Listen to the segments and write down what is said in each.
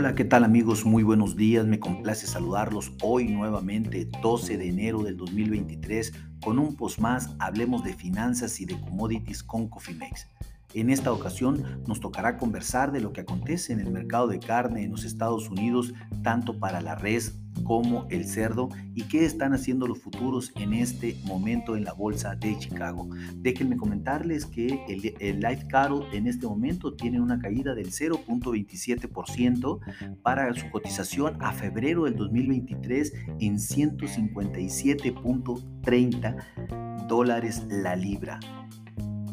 Hola, ¿qué tal amigos? Muy buenos días, me complace saludarlos hoy nuevamente, 12 de enero del 2023, con un post más, hablemos de finanzas y de commodities con Cofimex. En esta ocasión nos tocará conversar de lo que acontece en el mercado de carne en los Estados Unidos, tanto para la res como el cerdo y qué están haciendo los futuros en este momento en la bolsa de Chicago. Déjenme comentarles que el, el Life en este momento tiene una caída del 0.27% para su cotización a febrero del 2023 en 157.30 dólares la libra.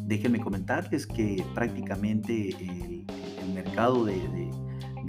Déjenme comentarles que prácticamente el, mercado de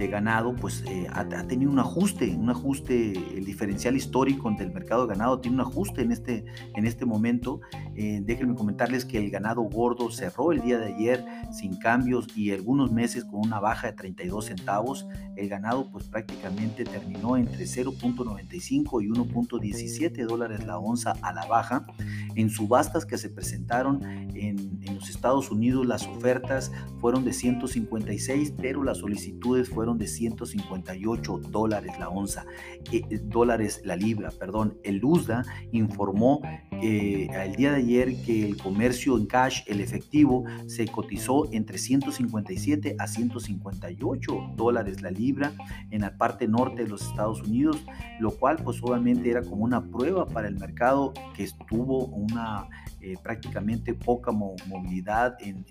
ganado, pues eh, ha, tenido un ajuste, un ajuste, el diferencial histórico del mercado de ganado tiene un ajuste en este, en este momento. Eh, déjenme comentarles que el ganado gordo cerró el día de ayer sin cambios y algunos meses con una baja de 32 centavos. El ganado pues prácticamente terminó entre 0.95 y 1.17 dólares la onza a la baja. En subastas que se presentaron en, en los Estados Unidos las ofertas fueron de 156, pero las solicitudes fueron de 158 dólares la onza, eh, eh, dólares la libra, perdón. El USDA informó eh, el día de ayer que el comercio en cash, el efectivo, se cotizó entre 157 a 158 dólares la libra en la parte norte de los Estados Unidos, lo cual pues obviamente era como una prueba para el mercado que estuvo una eh, prácticamente poca movilidad en,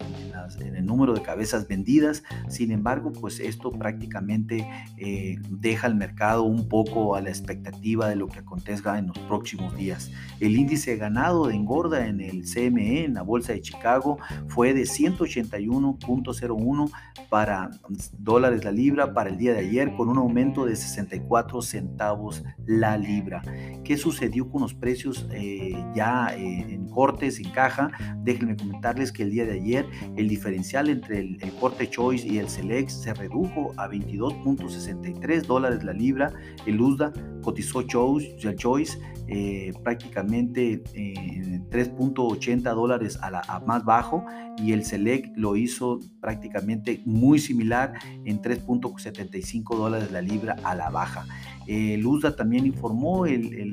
el número de cabezas vendidas. Sin embargo, pues esto prácticamente eh, deja al mercado un poco a la expectativa de lo que acontezca en los próximos días. El índice ganado de engorda en el CME, en la Bolsa de Chicago, fue de 181.01 para dólares la libra para el día de ayer, con un aumento de 64 centavos la libra. ¿Qué sucedió con los precios eh, ya en corte? en caja. Déjenme comentarles que el día de ayer el diferencial entre el, corte Choice y el Select se redujo a 22.63 dólares la libra. El USDA cotizó Choice, Choice eh, prácticamente 3.80 eh, dólares a, la, más bajo y el Select lo hizo prácticamente muy similar en 3.75 dólares la libra a la baja. El USDA también informó el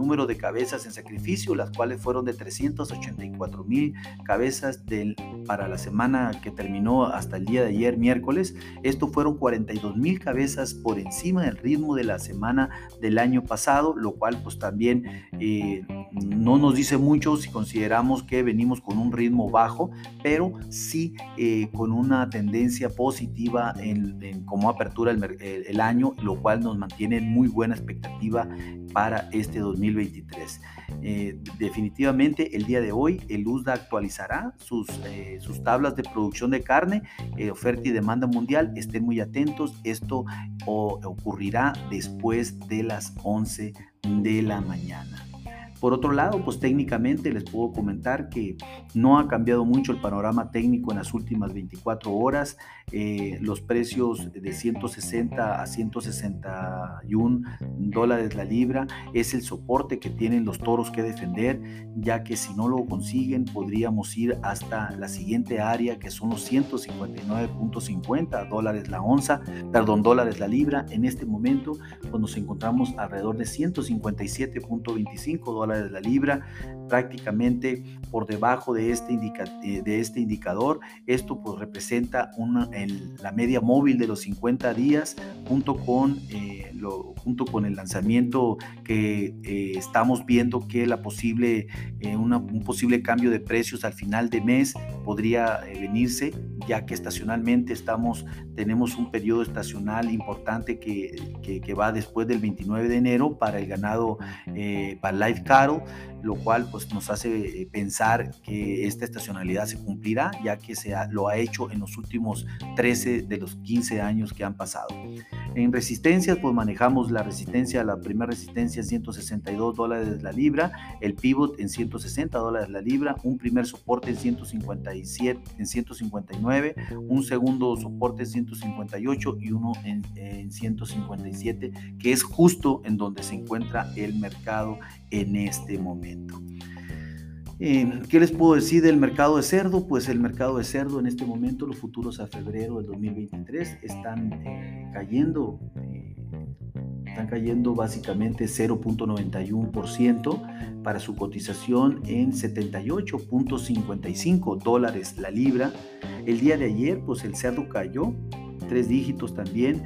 número de cabezas en sacrificio, las cuales fueron de 384 mil cabezas del, para la semana que terminó hasta el día de ayer, miércoles. Esto fueron 42 mil cabezas por encima del ritmo de la semana del año pasado, lo cual pues también eh, no nos dice mucho si consideramos que venimos con un ritmo bajo, pero sí eh, con una tendencia positiva en, cómo apertura el, año, lo cual nos mantiene en muy buena expectativa para este 2023. Eh, definitivamente el día de hoy el USDA actualizará sus, eh, sus tablas de producción de carne, oferta y demanda mundial. Estén muy atentos, esto ocurrirá después de las 11 de la mañana. Por otro lado, pues técnicamente les puedo comentar que no ha cambiado mucho el panorama técnico en las últimas 24 horas. Eh, los precios de 160 a 161 dólares la libra es el soporte que tienen los toros que defender, ya que si no lo consiguen podríamos ir hasta la siguiente área que son los 159.50 dólares la onza, perdón, dólares la libra. En este momento pues nos encontramos alrededor de 157.25 dólares de la libra, prácticamente por debajo de este, eh, de este indicador. Esto pues representa una, la media móvil de los 50 días junto con, eh, lo, junto con el lanzamiento que eh, estamos viendo que la posible, un posible cambio de precios al final de mes podría venirse ya que estacionalmente estamos, tenemos un periodo estacional importante que, que, va después del 29 de enero para el ganado, para Live Cattle, lo cual pues nos hace pensar que esta estacionalidad se cumplirá, ya que se lo ha hecho en los últimos 13 de los 15 años que han pasado. En resistencias, pues manejamos la resistencia, la primera resistencia en 162 dólares la libra, el pivot en 160 dólares la libra, un primer soporte en 157, en 159, un segundo soporte en 158 y uno en, en 157, que es justo en donde se encuentra el mercado en este momento. Eh, ¿Qué les puedo decir del mercado de cerdo? Pues el mercado de cerdo en este momento, los futuros a febrero del 2023 están eh, cayendo, eh, están cayendo básicamente 0.91% para su cotización en 78.55 dólares la libra. El día de ayer, pues el cerdo cayó, tres dígitos también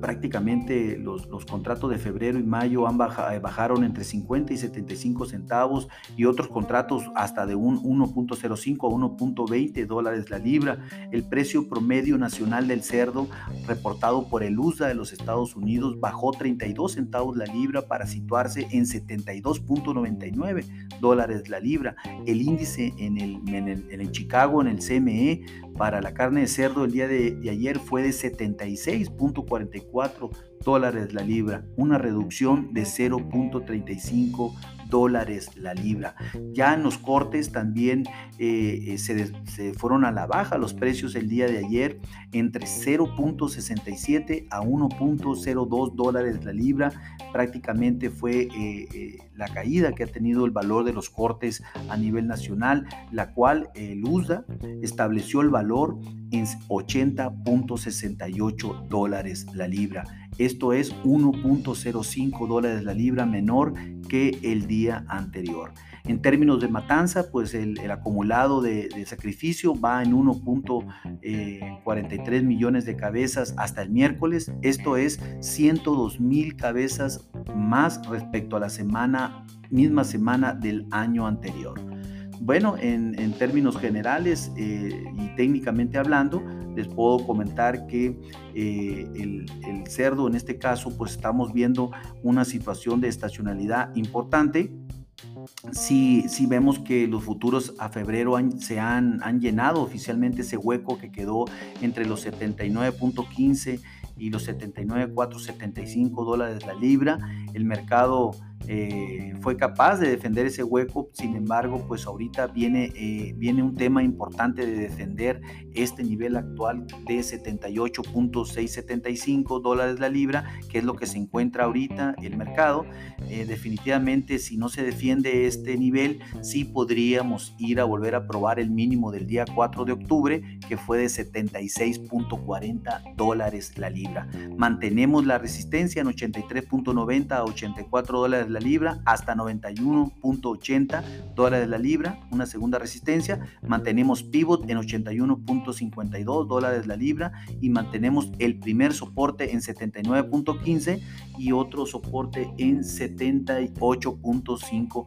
prácticamente los, los, contratos de febrero y mayo han eh, bajaron entre 50 y 75 centavos y otros contratos hasta de un 1.05 a 1.20 dólares la libra. El precio promedio nacional del cerdo reportado por el USA de los Estados Unidos bajó 32 centavos la libra para situarse en 72.99 dólares la libra. El índice en el, en el, en Chicago, en el CME, para la carne de cerdo el día de, de ayer fue de 76.44 dólares la libra, una reducción de 0.35 dólares la libra. Ya en los cortes también eh, eh, se, fueron a la baja los precios el día de ayer entre 0.67 a 1.02 dólares la libra. Prácticamente fue eh, la caída que ha tenido el valor de los cortes a nivel nacional, la cual el USDA estableció el valor en 80.68 dólares la libra. Esto es 1.05 dólares la libra menor que el día anterior. En términos de matanza, pues el, acumulado de, sacrificio va en 1.43 millones de cabezas hasta el miércoles. Esto es 102 mil cabezas más respecto a la semana, misma semana del año anterior. Bueno, en, términos generales eh, y técnicamente hablando, les puedo comentar que eh, el, cerdo, en este caso, pues estamos viendo una situación de estacionalidad importante. Si, si vemos que los futuros a febrero se han, han llenado oficialmente ese hueco que quedó entre los 79.15 y los 79.475 dólares la libra, el mercado eh, fue capaz de defender ese hueco, sin embargo, pues ahorita viene, eh, viene un tema importante de defender este nivel actual de 78.675 dólares la libra, que es lo que se encuentra ahorita el mercado. Eh, definitivamente, si no se defiende este nivel, sí podríamos ir a volver a probar el mínimo del día 4 de octubre, que fue de 76.40 dólares la libra. Mantenemos la resistencia en 83.90 a 84 dólares la libra hasta 91.80 dólares la libra, una segunda resistencia. Mantenemos pivot en 81.52 dólares la libra y mantenemos el primer soporte en 79.15 y otro soporte en 78.5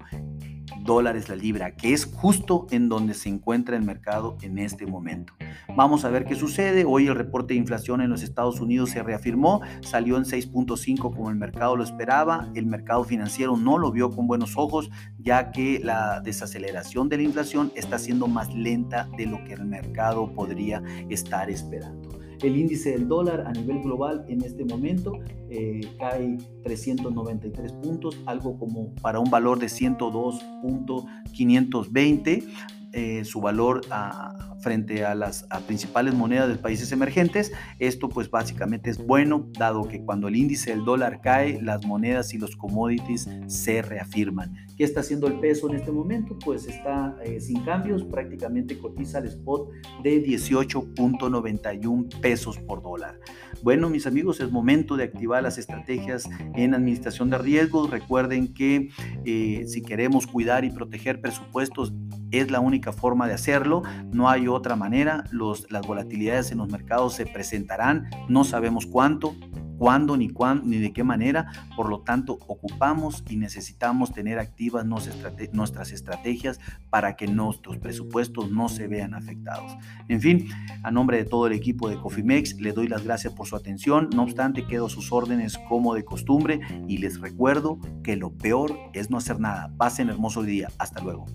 dólares la libra, que es justo en donde se encuentra el mercado en este momento. Vamos a ver qué sucede. Hoy el reporte de inflación en los Estados Unidos se reafirmó, salió en 6.5 como el mercado lo esperaba. El mercado financiero no lo vio con buenos ojos, ya que la desaceleración de la inflación está siendo más lenta de lo que el mercado podría estar esperando. El índice del dólar a nivel global en este momento eh, cae 393 puntos, algo como para un valor de 102.520. Eh, su valor frente a las principales monedas de países emergentes. Esto pues básicamente es bueno, dado que cuando el índice del dólar cae, las monedas y los commodities se reafirman. ¿Qué está haciendo el peso en este momento? Pues está eh, sin cambios, prácticamente cotiza el spot de 18.91 pesos por dólar. Bueno, mis amigos, es momento de activar las estrategias en administración de riesgos. Recuerden que eh, si queremos cuidar y proteger presupuestos, es la única forma de hacerlo, no hay otra manera, las volatilidades en los mercados se presentarán, no sabemos cuánto, cuándo ni cuándo ni de qué manera, por lo tanto ocupamos y necesitamos tener activas nuestras estrategias para que nuestros presupuestos no se vean afectados. En fin, a nombre de todo el equipo de Cofimex, le doy las gracias por su atención, no obstante quedo sus órdenes como de costumbre y les recuerdo que lo peor es no hacer nada. Pasen hermoso día, hasta luego.